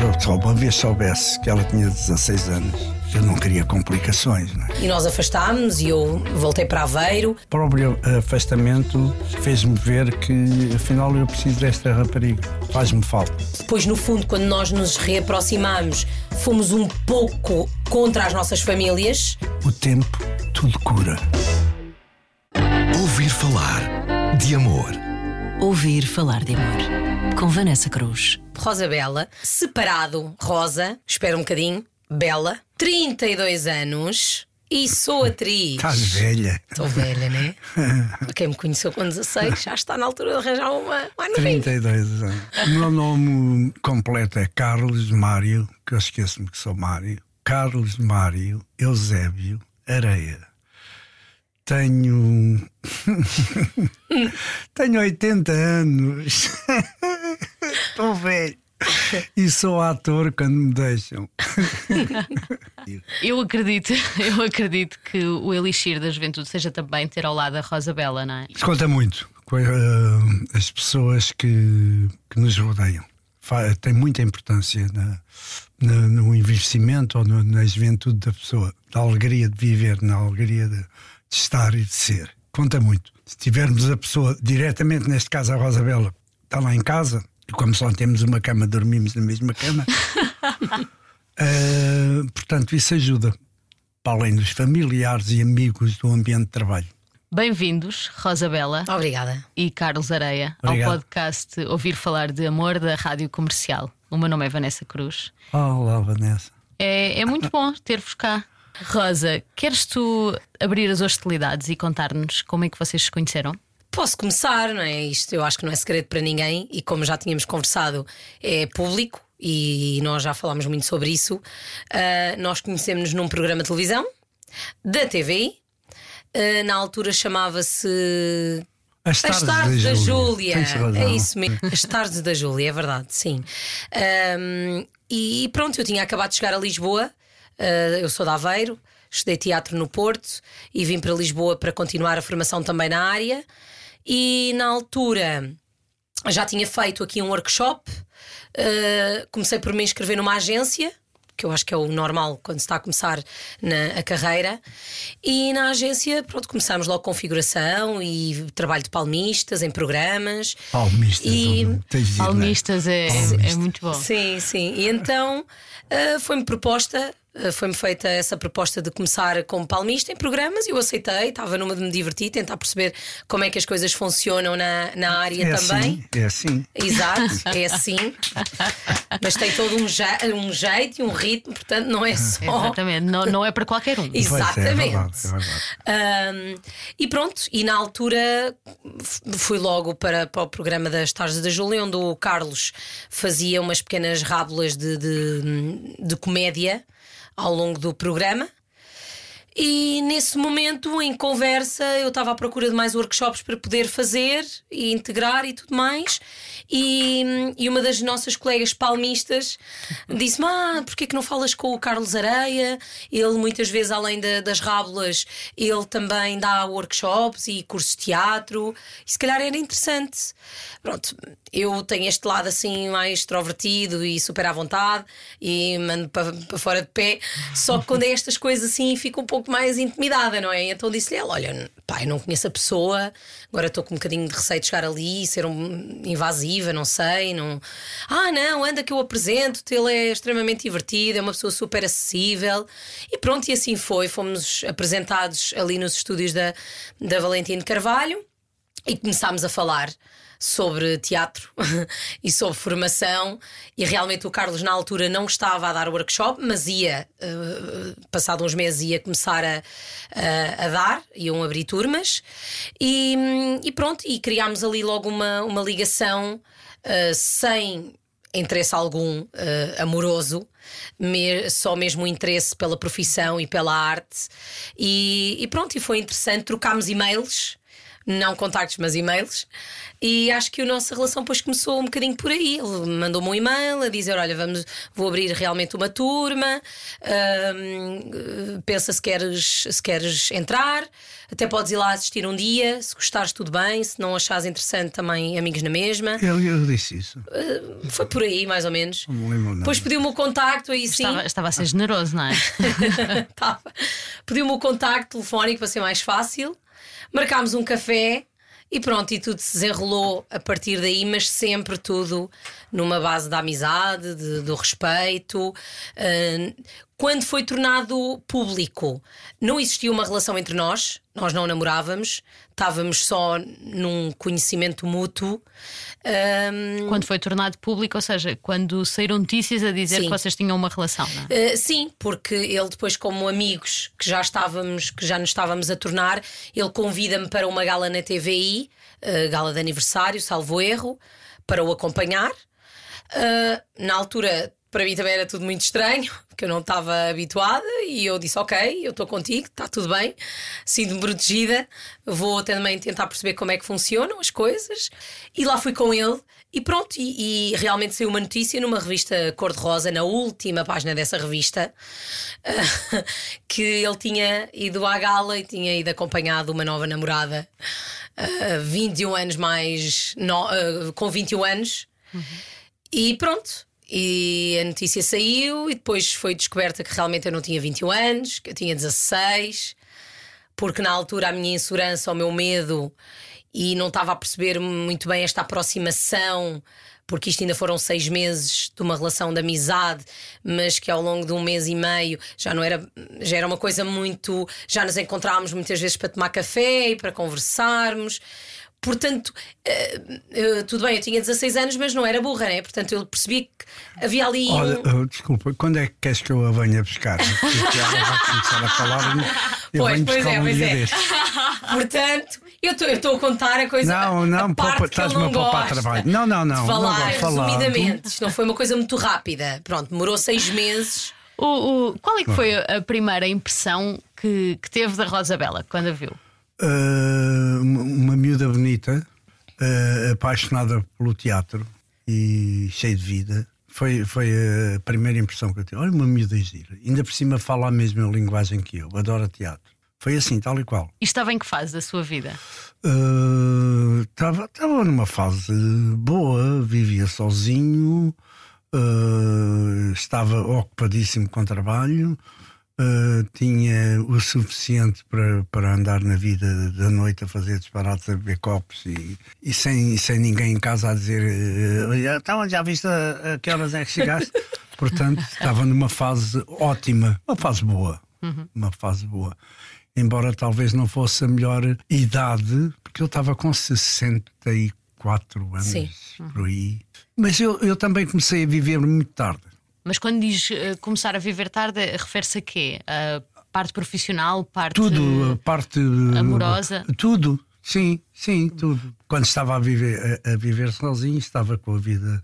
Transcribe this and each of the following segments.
Eu só uma vez soubesse que ela tinha 16 anos, eu não queria complicações. Não é? E nós afastámos e eu voltei para Aveiro. O próprio afastamento fez-me ver que afinal eu preciso desta rapariga, faz-me falta. Depois, no fundo, quando nós nos reaproximamos, fomos um pouco contra as nossas famílias. O tempo tudo cura. Ouvir falar de amor. Ouvir falar de amor. Com Vanessa Cruz. Rosa Bela, separado, Rosa, espera um bocadinho, Bela, 32 anos. E sou atriz. Estás velha. Estou velha, né? Quem me conheceu com 16 já está na altura de arranjar uma. uma 32 anos. O meu nome completo é Carlos Mário, que eu esqueço-me que sou Mário. Carlos Mário Eusébio Areia. Tenho. Tenho 80 anos. Velho. E sou ator quando me deixam. Eu acredito, eu acredito que o elixir da juventude seja também ter ao lado a Rosa Bela, não é? Isso conta muito com uh, as pessoas que, que nos rodeiam. Tem muita importância na, na, no investimento ou no, na juventude da pessoa, na alegria de viver, na alegria de, de estar e de ser. Conta muito. Se tivermos a pessoa diretamente, neste caso a Rosa Bela, está lá em casa, e como só temos uma cama, dormimos na mesma cama. uh, portanto, isso ajuda, para além dos familiares e amigos do ambiente de trabalho. Bem-vindos, Rosa Bela. Obrigada. E Carlos Areia, Obrigado. ao podcast Ouvir Falar de Amor da Rádio Comercial. O meu nome é Vanessa Cruz. Olá, Vanessa. É, é muito bom ter-vos cá. Rosa, queres tu abrir as hostilidades e contar-nos como é que vocês se conheceram? Posso começar, não é? Isto eu acho que não é segredo para ninguém e, como já tínhamos conversado, é público e nós já falámos muito sobre isso. Uh, nós conhecemos-nos num programa de televisão da TVI. Uh, na altura chamava-se As tardes, As tardes da, da Júlia. É isso mesmo. As tardes da Júlia, é verdade, sim. Um, e pronto, eu tinha acabado de chegar a Lisboa, uh, eu sou de Aveiro, estudei teatro no Porto e vim para Lisboa para continuar a formação também na área. E na altura já tinha feito aqui um workshop, uh, comecei por me inscrever numa agência que eu acho que é o normal quando se está a começar na a carreira. E na agência, pronto, começámos logo configuração e trabalho de palmistas em programas. Palmistas, E- não é? Palmistas é, é muito bom. Sim, sim. E então ah, foi-me proposta. Ah, Foi-me feita essa proposta de começar como palmista em programas e eu aceitei. Estava numa de me divertir, tentar perceber como é que as coisas funcionam na, na área É também. assim, é assim. Exato, é assim. Mas tem todo um, je- um jeito e um ritmo, portanto, não é só. Exatamente, não, não é para qualquer um. Pois é, é Exatamente. verdade, é verdade. Ahm, e pronto, e na altura fui logo para, para o programa das Tardes da Júlia, onde o Carlos fazia umas pequenas rábulas de, de, de comédia ao longo do programa. E nesse momento, em conversa, eu estava à procura de mais workshops para poder fazer e integrar e tudo mais. E, e uma das nossas colegas palmistas disse-me: Ah, porquê que não falas com o Carlos Areia? Ele, muitas vezes, além da- das rábulas, ele também dá workshops e cursos de teatro. E se calhar era interessante. Pronto, eu tenho este lado assim mais extrovertido e super à vontade e mando para, para fora de pé. Só que quando é estas coisas assim, fico um pouco mais intimidada, não é? Então disse-lhe: ela, Olha, pai, não conheço a pessoa, agora estou com um bocadinho de receio de chegar ali ser um, invasiva, não sei. Não... Ah, não, anda que eu apresento-te, ele é extremamente divertido, é uma pessoa super acessível. E pronto, e assim foi. Fomos apresentados ali nos estúdios da, da Valentina Carvalho e começámos a falar sobre teatro e sobre formação e realmente o Carlos na altura não estava a dar workshop mas ia eh, passado uns meses ia começar a, a, a dar iam abrir turmas e, e pronto e criámos ali logo uma, uma ligação eh, sem interesse algum eh, amoroso, só mesmo interesse pela profissão e pela arte. E, e pronto, e foi interessante. Trocámos e-mails não contactos, mas e-mails. E acho que a nossa relação depois começou um bocadinho por aí. Ele mandou-me um e-mail a dizer: Olha, vamos, vou abrir realmente uma turma. hum, pensa se queres, se queres entrar. Até podes ir lá assistir um dia. Se gostares, tudo bem. Se não achares interessante, também amigos na mesma. Eu, eu disse isso. Foi por aí, mais ou menos. Não lembro. Depois pediu-me o contacto, aí sim. Estava, estava a ser generoso, não é? Pediu-me o contacto telefónico para ser mais fácil. Marcámos um café e pronto, e tudo se desenrolou a partir daí, mas sempre tudo numa base da amizade, de- do respeito. Ah, quando foi tornado público, não existia uma relação entre nós, nós não namorávamos, estávamos só num conhecimento mútuo. Ah, Quando foi tornado público, ou seja, quando saíram notícias a dizer Sim. que vocês tinham uma relação, não é? Uh, sim, porque ele depois, como amigos que já estávamos, que já nos estávamos a tornar, ele convida-me para uma gala na TVI, uh, gala de aniversário, salvo erro, para o acompanhar. Uh, na altura, para mim também era tudo muito estranho, porque eu não estava habituada, e eu disse: Ok, eu estou contigo, está tudo bem, sinto-me protegida, vou também tentar perceber como é que funcionam as coisas. E lá fui com ele, e pronto, e, e realmente saiu uma notícia numa revista Cor-de-Rosa, na última página dessa revista, que ele tinha ido à gala e tinha ido acompanhado uma nova namorada, uh, 21 anos mais. no- uh, com 21 anos. E pronto. E a notícia saiu e depois foi descoberta que realmente eu não tinha 21 anos, que eu tinha 16, porque na altura a minha insegurança, o meu medo e não estava a perceber muito bem esta aproximação, porque isto ainda foram seis meses de uma relação de amizade, mas que ao longo de um mês e meio já não era, já era uma coisa muito. Já nos encontrávamos muitas vezes para tomar café e para conversarmos. Portanto, eh, eh, tudo bem, eu tinha 16 anos, mas não era burra, né? Portanto, eu percebi que havia ali. um- Olha, oh, desculpa, quando é que queres que eu a venha buscar? Porque ela vai começar a falar. Eu Pois, venho pois buscar é, um pois dia é. destes. Portanto, eu estou a contar a coisa. Não, não, estás-me não a poupar trabalho. Não, não, não, de não falar, falar. resumidamente. Isto não foi uma coisa muito rápida. Pronto, demorou seis meses. O, o- qual é que foi a primeira impressão que, que teve da Rosabela quando a viu? Uh, uma- miúda bonita, uh, apaixonada pelo teatro e cheia de vida. Foi, foi a primeira impressão que eu tive. Olha, uma miúda gira. Ainda por cima fala a mesma linguagem que eu. Adora teatro. Foi assim, tal e qual. E estava em que fase da sua vida? Estava numa fase boa, vivia sozinho, uh, estava ocupadíssimo com trabalho, uh, tinha o suficiente para, para andar na vida da noite a fazer disparates, a beber copos e, e sem, sem ninguém em casa a dizer uh, então, já viste a, a que horas é que chegaste? Portanto, estava numa fase ótima, uma fase boa. Uma fase boa embora talvez não fosse a melhor idade, porque eu estava com 64 anos Sim. por aí. Mas eu, eu também comecei a viver muito tarde. Mas quando diz eh, começar a viver tarde, refere-se a quê? A parte profissional, parte. Tudo, a parte amorosa? Tudo, sim, sim, tudo. Quando estava a viver, a, a viver sozinho, estava com a vida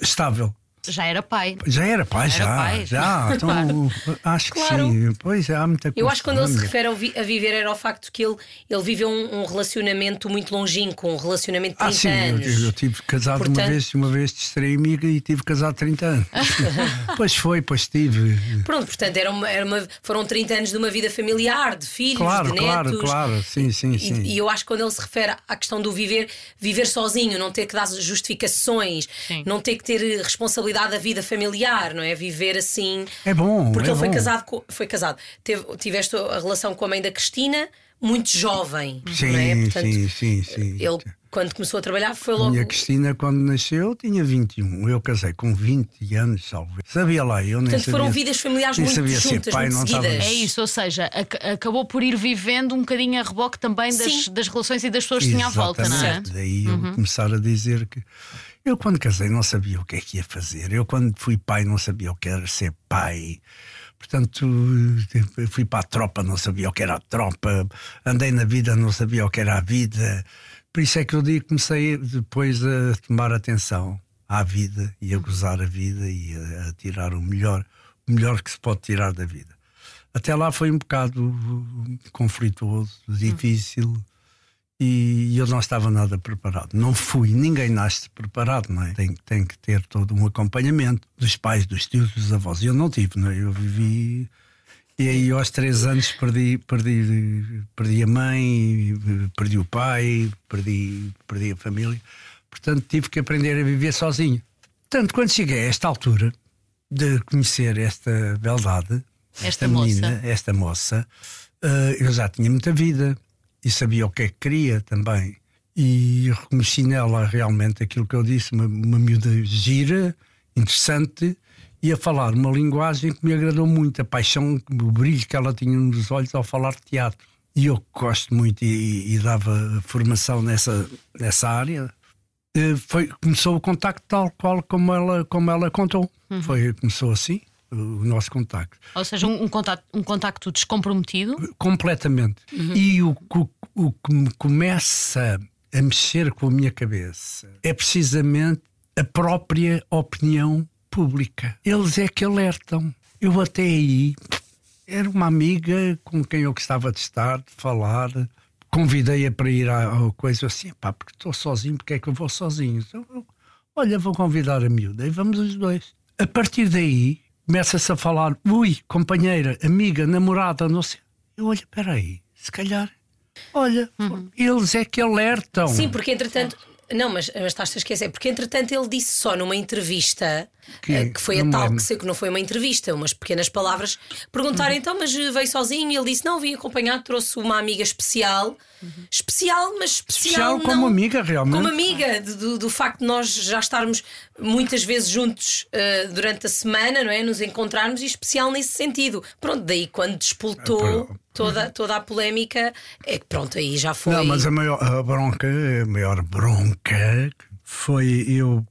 estável. Já era pai. Já era pai, Já era já. pai. já. Então, Claro. Acho que Claro. sim. Pois há muita coisa. Eu acho que quando ele se refere vi- a viver era o facto que ele, ele viveu um, um relacionamento muito longínquo, um relacionamento de 30 Ah, sim, eu, anos. eu tive casado Portanto- uma vez uma vez distraí-me e tive casado 30 anos. pois foi, pois tive. Pronto, portanto, era uma, era uma- foram 30 anos de uma vida familiar, de filhos, Claro, de claro, netos. claro. Sim, sim, E- sim. E, eu acho que quando ele se refere à questão do viver, viver sozinho, não ter que dar justificações, Sim. não ter que ter eh, da vida familiar, não é? Viver assim. É bom. Porque é ele foi bom. casado, com, foi casado. Teve, tiveste a relação com a mãe da Cristina, muito jovem, Sim, não é? Portanto, sim, sim, sim. ele quando começou a trabalhar foi A logo. minha Cristina, quando nasceu, tinha 21. Eu casei com 20 anos, salvo. Sabia lá, eu nem Portanto, sabia. foram vidas familiares nem muito sabia ser juntas, pai, muito não estava- seguidas. É isso, ou seja, ac- acabou por ir vivendo um bocadinho a reboque também das, das relações e das pessoas que tinha à volta, não é? Exatamente. Daí eu começar a dizer que eu, quando casei, não sabia o que é que ia fazer. Eu, quando fui pai, não sabia o que era ser pai. Portanto, fui para a tropa, não sabia o que era a tropa. Andei na vida, não sabia o que era a vida. Por isso é que eu digo comecei depois a tomar atenção à vida e a gozar a vida e a, a tirar o melhor, o melhor que se pode tirar da vida. Até lá foi um bocado conflituoso, difícil e eu não estava nada preparado. Não fui, ninguém nasce preparado, não é? Tem, tem que ter todo um acompanhamento dos pais, dos tios, dos avós. E eu não tive, não é? Eu vivi. E aí aos três anos perdi, perdi, perdi a mãe, perdi o pai, perdi, perdi a família. Portanto, tive que aprender a viver sozinho. Portanto, quando cheguei a esta altura de conhecer esta beldade, Esta esta, menina, moça. esta moça, eh, eu já tinha muita vida e sabia o que é que queria também. E reconheci nela realmente aquilo que eu disse, uma, uma miúda gira, interessante e a falar uma linguagem que me agradou muito, a paixão, o brilho que ela tinha nos olhos ao falar de teatro. E eu gosto muito e, e dava formação nessa, nessa área, eh, foi, começou o contacto tal qual como ela, como ela contou. Foi, começou assim o nosso contacto. Ou seja, um, um contacto, um contacto descomprometido. Completamente. E o, que- o que me começa a mexer com a minha cabeça é precisamente a própria opinião pública. Eles é que alertam. Eu até aí era uma amiga com quem eu gostava de estar, de falar. Convidei-a para ir à, à coisa assim, pá, porque estou sozinho, porque é que eu vou sozinho? Então, olha, vou convidar a miúda e vamos os dois. A partir daí, começa-se a falar, ui, companheira, amiga, namorada, não sei. Eu olho, peraí, se calhar, olha, eles é que alertam. Sim, porque entretanto. Não, mas, mas estás a esquecer, porque entretanto ele disse só numa entrevista Que- eh, que, foi a tal lembro. que sei que não foi uma entrevista, umas pequenas palavras. Perguntaram Uhum. então, mas veio sozinho? E ele disse: Não, vim acompanhado, trouxe uma amiga especial. Especial, mas especial, Especial não, como amiga, realmente. Como amiga, do, do facto de nós já estarmos muitas vezes juntos eh, durante a semana, não é? Nos encontrarmos e especial nesse sentido. Pronto, daí quando despoltou pronto. Toda, toda a polémica, é que pronto, aí já foi. Não, mas a maior a bronca, a maior bronca foi eu,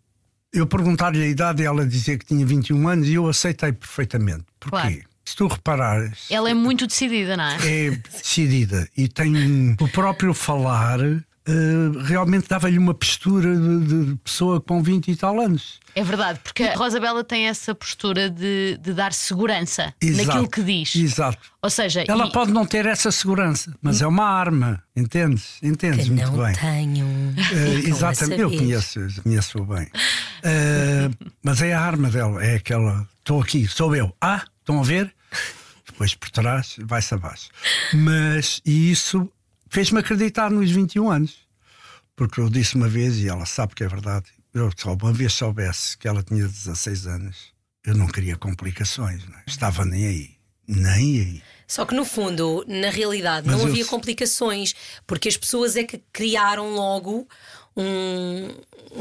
eu perguntar-lhe a idade e ela dizer que tinha 21 anos e eu aceitei perfeitamente. Porquê? Claro. Se tu reparares, Ela é muito decidida, não é? é decidida e tem o próprio falar. Eh, realmente dava-lhe uma postura de, de pessoa com 20 e tal anos. É verdade, porque a Rosabela tem essa postura de, de dar segurança Exato. naquilo que diz. Exato. Ou seja, Ela e- pode não ter essa segurança, mas é uma arma, entendes? Entendes que muito não bem. tenho. A exatamente, eu conheço, conheço-o bem. Eh, mas é a arma dela, é aquela. Estou aqui, sou eu. Ah, estão a ver? Depois por trás, vai-se abaixo. Mas e isso fez-me acreditar nos 21 anos. Porque eu disse uma vez, e ela sabe que é verdade, eu só uma vez soubesse que ela tinha 16 anos, eu não queria complicações, não é? estava nem aí. Nem aí. Só que no fundo, na realidade, Mas não eu havia complicações, porque as pessoas é que criaram logo um,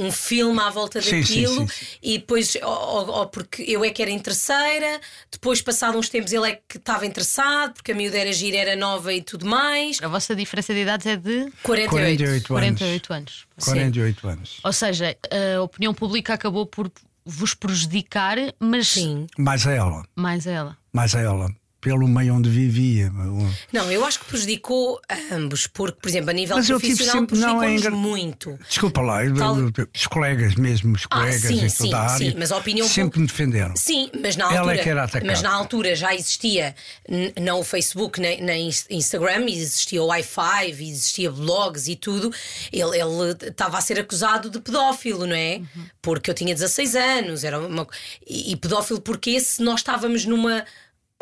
um filme à volta Sim, sim, daquilo sim, e depois, ou, ou- porque eu é que era em terceira, depois, passado uns tempos, ele é que estava interessado, porque a miúda era gira, era nova e tudo mais. a vossa diferença de idades é de 48. 48 anos. 48 anos. 48 anos. Ou seja, a opinião pública acabou por vos prejudicar, mas Sim. Mais a ela. mais a ela. mais a ela, pelo meio onde vivia. Não, eu acho que prejudicou a ambos, porque, por exemplo, a nível Mas eu tive profissional, sempre- não, é engra- muito. Desculpa lá, Tal- os colegas mesmo, os Ah, colegas sim, em sim, toda a área, sim, mas a opinião sempre me defenderam. Sim, mas na Ela altura, é mas na altura já existia não o Facebook nem, nem Ins- Instagram, existia o Wi-Fi, existia blogs e tudo. Ele ele estava a ser acusado de pedófilo, não é? Uhum. Porque eu tinha 16 anos, era uma, e, e pedófilo porque se nós estávamos numa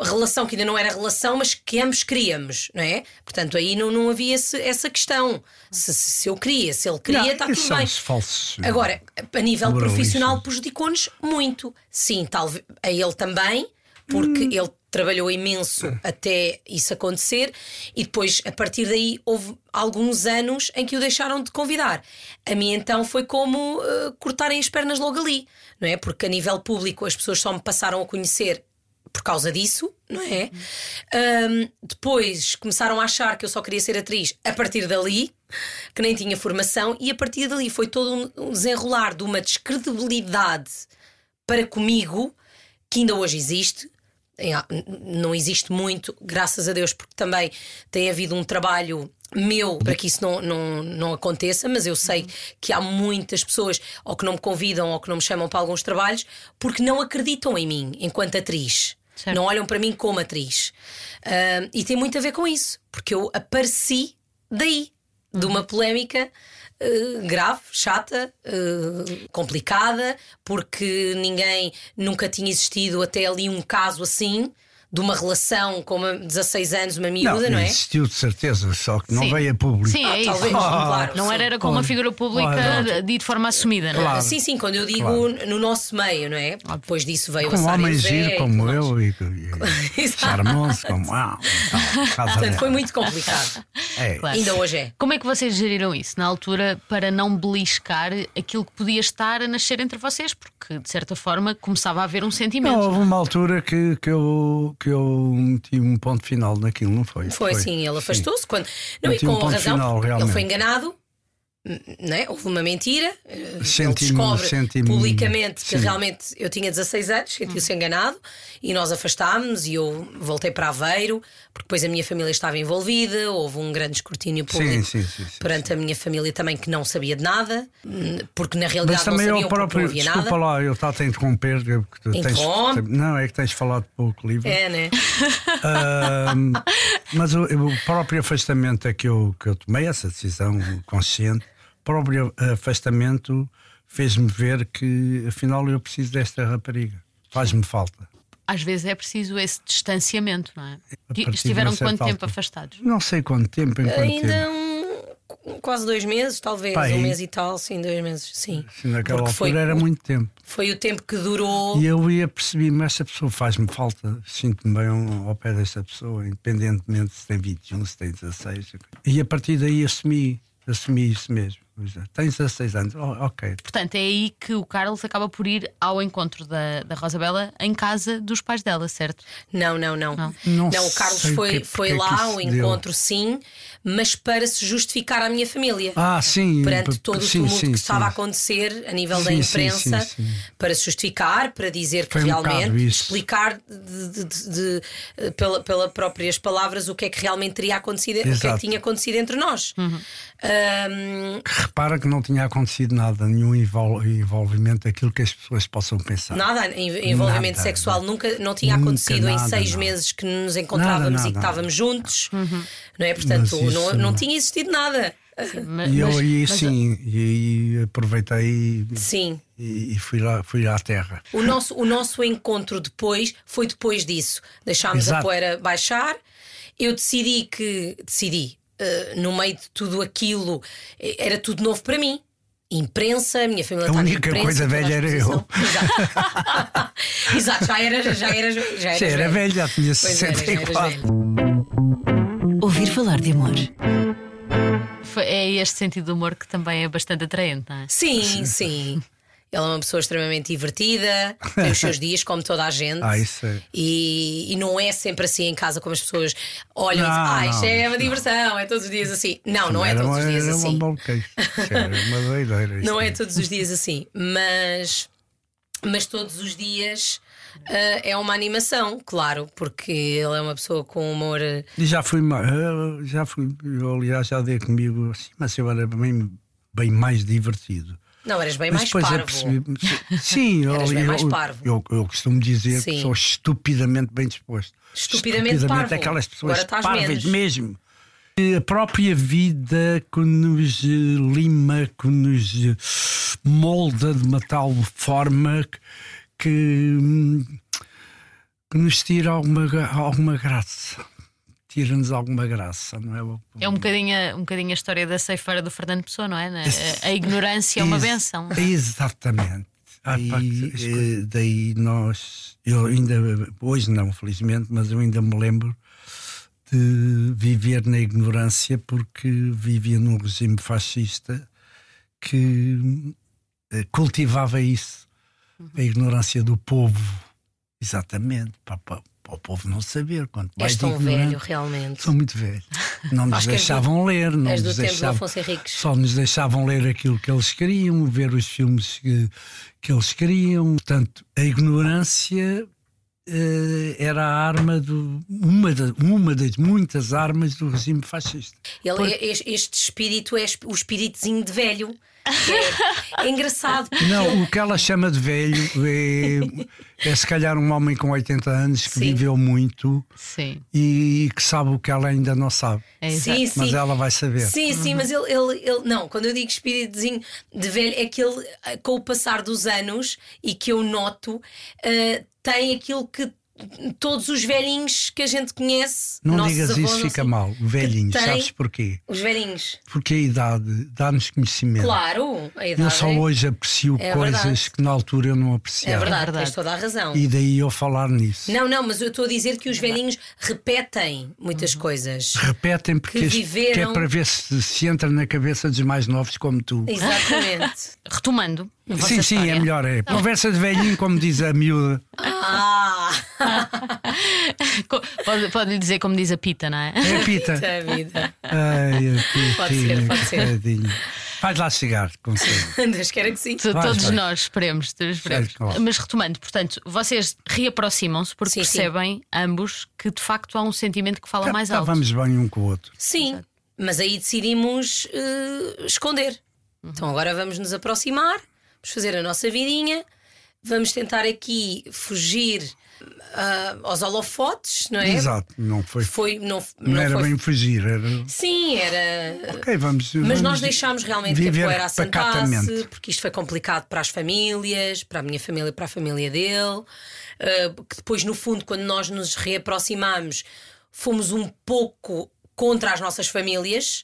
relação que ainda não era relação, mas que ambos queríamos, não é? Portanto, aí não, não havia esse- essa questão. Se, se- eu queria, se ele queria, está tudo bem. os falsos. Agora, a nível profissional, prejudicou-nos muito. Sim, talvez a ele também, porque ele trabalhou imenso até isso acontecer, e depois, a partir daí, houve alguns anos em que o deixaram de convidar. A mim, então, foi como eh, cortarem as pernas logo ali, não é? Porque a nível público as pessoas só me passaram a conhecer por causa disso, não é? Ahm, depois começaram a achar que eu só queria ser atriz a partir dali, que nem tinha formação, e a partir dali foi todo um- um desenrolar de uma descredibilidade para comigo, que ainda hoje existe. Não existe muito, graças a Deus, porque também tem havido um trabalho meu para que isso não, não, não aconteça, mas eu sei que há muitas pessoas ou que não me convidam ou que não me chamam para alguns trabalhos porque não acreditam em mim enquanto atriz. Certo. Não olham para mim como atriz. Ah, e tem muito a ver com isso, porque eu apareci daí. de uma polémica eh, grave, chata, eh, complicada, porque ninguém nunca tinha existido até ali um caso assim. De uma relação com uma 16 anos, uma miúda, não, é? existiu de certeza, só que não Sim. veio a público. Sim, é isso. talvez, claro, não sim. era, era com uma figura pública Claro. de de forma assumida, não é? Claro. Sim, sim, quando eu digo Claro. no nosso meio, não é? Depois disso veio Com a um Sara homem José giro como eu e, e charmoso como. Ah, então, Portanto, foi muito complicado. É. Claro. Ainda hoje é. Como é que vocês geriram isso na altura para não beliscar aquilo que podia estar a nascer entre vocês? Porque de certa forma começava a haver um sentimento. Não, houve uma altura que, que, eu, que eu meti um ponto final naquilo, não foi? Foi, sim, ele afastou-se quando. Não, e Meti um com ponto razão, final, ele foi enganado. Não é? Houve uma mentira, eh, ele Senti-me- descobre publicamente que sim. realmente eu tinha 16 anos, sentiu-se enganado e nós afastámos e eu voltei para Aveiro, porque depois a minha família estava envolvida, houve um grande escrutínio público sim, sim, perante a minha família também que não sabia de nada, hum, porque na realidade Mas também não eu sabiam porque não próprio, havia desculpa nada. lá, eu estava a interromper. porque tu tens- não, é que tens falado pouco livre. É, né? Ahm, mas o, o próprio afastamento é que eu, que eu tomei, essa decisão consciente, próprio afastamento fez-me ver que afinal eu preciso desta rapariga. Faz-me falta. Às vezes é preciso esse distanciamento, não é? Estiveram quanto tempo altura. afastados? Não sei quanto tempo, em quanto Ainda tempo. um, quase dois meses, talvez, Pá, um mês e tal, sim, dois meses, sim. Sim, naquela Porque altura foi era o- muito tempo. Foi o tempo que durou. E eu ia perceber-me, esta pessoa faz-me falta, sinto-me bem ao ao pé desta pessoa, independentemente se tem 21, se tem 16. E a partir daí assumi, assumi isso mesmo. É, Tens 16 anos, Oh, ok. Portanto, é aí que o Carlos acaba por ir ao encontro da, da Rosabela em casa dos pais dela, certo? Não, não, não. Não. Não o Carlos foi, porque- foi porque é que lá ao se deu. encontro, sim, mas para se justificar à minha família. Ah, sim. Perante todo o sim, tumulto sim, que estava a sim. acontecer a nível da Sim, sim, imprensa, sim, sim. para se justificar, para dizer que Foi um realmente, isso. explicar de, de- de- de- eh, pela, pela próprias palavras o que é que realmente teria acontecido, o que é Exato. que tinha acontecido entre nós. Uhum. Ahm, Repara que não tinha acontecido nada, nenhum envol- envolvimento daquilo que as pessoas possam pensar. Nada, en- envolvimento Nada, sexual nada. nunca não tinha Nunca, acontecido em nada, seis nada. meses que nos encontrávamos Nada, e que nada, estávamos juntos, não é? Portanto, Mas isso não, não tinha existido nada. Ma- E eu mas- aí mas- sim, e aí aproveitei e, Sim. e fui, lá, fui à terra. O nosso, o nosso encontro depois foi depois disso. Deixámos a Exato. poeira baixar. Eu decidi que. Decidi. Eh, no meio de tudo aquilo, eh, era tudo novo para mim. Imprensa, a minha família A estava em única imprensa, coisa velha era exposição. Exato. Exato, já era, já era, já era, Já era velho, já tinha Pois era, já eras 64. velho. Ouvir falar de amor. foi- é este sentido de humor que também é bastante atraente, não é? Sim, sim. Ele é uma pessoa extremamente divertida, tem os seus dias, como toda a gente. Ah, isso é. E, e não é sempre assim em casa como as pessoas olham e dizem, Não, ah, isto não, é uma não. diversão, é todos os dias assim. Não, não é Era todos uma- os dias assim. um bom queijo. Era uma doideira. Não é todos os dias assim, mas, mas todos os dias ah, é uma animação, claro, porque ele é uma pessoa com humor. eh, E já fui, eh, já fui, aliás, já dei comigo assim, mas eu era bem, bem mais divertido. Não, eras bem Mas mais depois parvo. percebi. Sim, eu, eu, eu, eu, costumo dizer Sim. que sou estupidamente bem disposto. Estupidamente parvo. aquelas pessoas parvas menos. mesmo. A própria vida que nos lima, que nos molda de uma tal forma que, que, hum, nos tira alguma, alguma graça. Tira-nos alguma graça, não é? É um bocadinho, a- um bocadinho a história da ceifeira do Fernando Pessoa, não é? A, a ignorância é uma benção. Exatamente. Ah, e eh, daí nós, eu ainda, hoje não, felizmente, mas eu ainda me lembro de viver na ignorância porque vivia num regime fascista que eh, cultivava isso, a ignorância do povo. Exatamente, para o povo não saber. Quanto mais És tão velho, realmente. Sou muito velho. Não nos deixavam ler, não és nos do deixavam, só nos deixavam ler aquilo que eles queriam, ver os filmes que, que eles queriam. Portanto, a ignorância eh, era a arma do uma, da- uma das muitas armas do regime fascista. Ele, este, este espírito é o espíritozinho de velho. É, é engraçado. porque Não, o que ela chama de velho é, é se calhar um homem com 80 anos que Sim. viveu muito Sim. e que sabe o que ela ainda não sabe. É. Sim, sim. Mas ela vai saber. Sim, sim, mas ele, ele, ele. Não, quando eu digo espíritozinho de velho, é que ele, eh, com o passar dos anos e que eu noto, eh, tem aquilo que todos os velhinhos que a gente conhece. Não nossos digas avós, isso, fica mal. Velhinho, tem- sabes porquê? Os velhinhos. Porque a idade dá-nos conhecimento. Claro, a idade. Eu só é- hoje aprecio É coisas verdade. que na altura eu não É apreciava. verdade, É verdade. tens toda a razão. E daí eu falar nisso. Não, não, mas eu estou a dizer que os velhinhos repetem Uhum. muitas coisas. Repetem porque Que viveram- que é para ver se, se entra na cabeça dos mais novos como tu. Exatamente. Retomando. A Sim, sim, história. é melhor. É. Conversa de velhinho, como diz a miúda. ah! Pode, pode lhe dizer como diz a Pita, não é? É Pita. Puta vida. Ai, a Pode ser, pode ser. Faz lá chegar, conselho. Deus queira que sim. To- Vai, Todos vai. nós esperemos, todos esperemos. Claro. Mas retomando, portanto, vocês reaproximam-se porque Sim, sim. percebem ambos que de facto há um sentimento que fala mais alto. Estávamos bem um com o outro. Sim, mas aí decidimos eh, esconder. Então agora vamos nos aproximar, vamos fazer a nossa vidinha, vamos tentar aqui fugir ah, aos holofotes, não é? Exato, não foi. Foi, não, Não, não era foi- bem fugir, era. Sim, era. Ok, vamos. Mas vamos nós deixámos realmente que a poeira assentasse, porque isto foi complicado para as famílias, para a minha família e para a família dele. Uh, que depois, no fundo, quando nós nos reaproximamos, fomos um pouco contra as nossas famílias.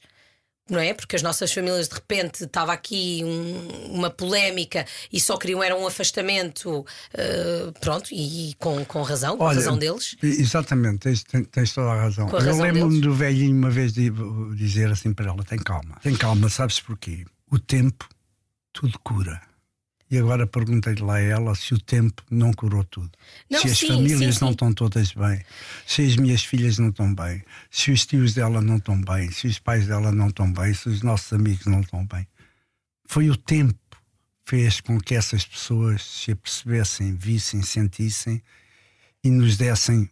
Não é? Porque as nossas famílias de repente estava aqui um- uma polémica e só queriam era um afastamento, uh, pronto, e, com, com razão, com a razão deles. Exatamente, tens, tens- toda a razão. A Eu razão lembro-me deles. do velhinho uma vez de dizer assim para ela: tem calma, tem calma, sabes porquê? O tempo tudo cura. E agora perguntei-lhe lá a ela se o tempo não curou tudo. Não, se as sim, famílias sim, não sim. estão todas bem, se as minhas filhas não estão bem, se os tios dela não estão bem, se os pais dela não estão bem, se os nossos amigos não estão bem. Foi o tempo que fez com que essas pessoas se apercebessem, vissem, sentissem e nos dessem,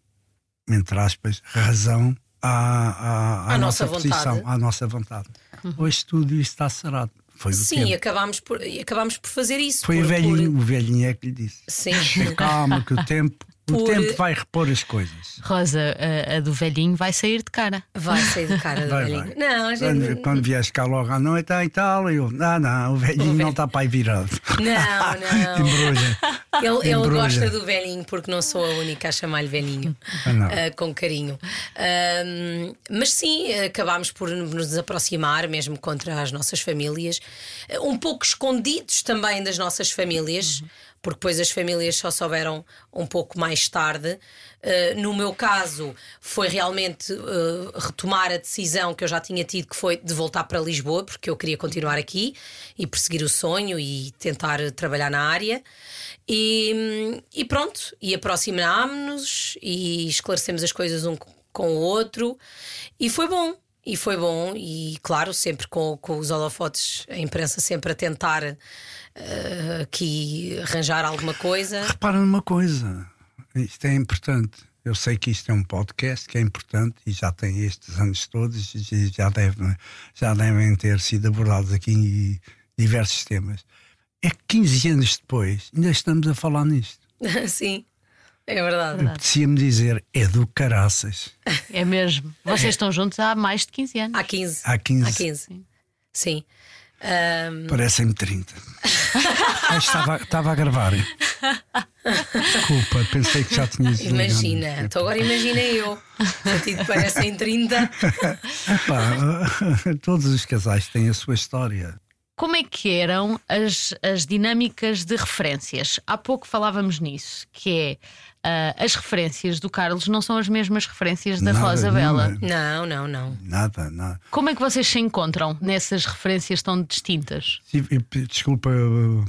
entre aspas, razão à, à, à nossa, nossa posição, vontade. à nossa vontade. Hoje tudo isto está sarado. Foi o Sim, tempo. acabámos por, acabámos por fazer isso. Foi o por- velhinho, por- o velhinho é que lhe disse. Sim. Calma, que o tempo, o tempo vai repor as coisas. Rosa, a, a do velhinho vai sair de cara. Vai sair do cara do Vai, velhinho. vai. Não, a Quando, gente... quando vies cá logo à noite, ah, e tal, eu, não, não, o velhinho não está para aí virado. Não, não. Embrulha. Ele, ele Embrulha. gosta do velhinho porque não sou a única a chamar-lhe velhinho Ah, ah, com carinho. Ahm, mas sim, acabámos por nos aproximar, mesmo contra as nossas famílias, Ah, um pouco escondidos também das nossas famílias, porque depois as famílias só souberam um pouco mais tarde. Uh, no meu caso, foi realmente uh, retomar a decisão que eu já tinha tido, que foi de voltar para Lisboa, porque eu queria continuar aqui e perseguir o sonho e tentar trabalhar na área. E, e pronto, e aproximámos-nos e esclarecemos as coisas um com o outro, e foi bom. E foi bom, e claro, sempre com, com os holofotes, a imprensa sempre a tentar uh, aqui arranjar alguma coisa. Repara numa coisa, isto é importante. Eu sei que isto é um podcast que é importante e já tem estes anos todos e já, deve, já devem ter sido abordados aqui diversos temas. É que 15 anos depois ainda estamos a falar nisto. Sim, é verdade. Apetecia-me dizer, é do caraças. É mesmo. Vocês estão juntos há mais de 15 anos. Há 15. Há 15. Há 15. Sim. Ahm, Parecem-me 30. Ah, estava, estava a gravar. Desculpa, pensei que já tinha desligado. imagina, então agora imagina eu. Parecem 30. Pá, todos os casais têm a sua história. Como é que eram as, as dinâmicas de referências? Há pouco falávamos nisso, que é ah, as referências do Carlos não são as mesmas referências da Nada, Rosa Bela. Não, não, não. Nada, nada. Como é que vocês se encontram nessas referências tão distintas? Desculpa, eu,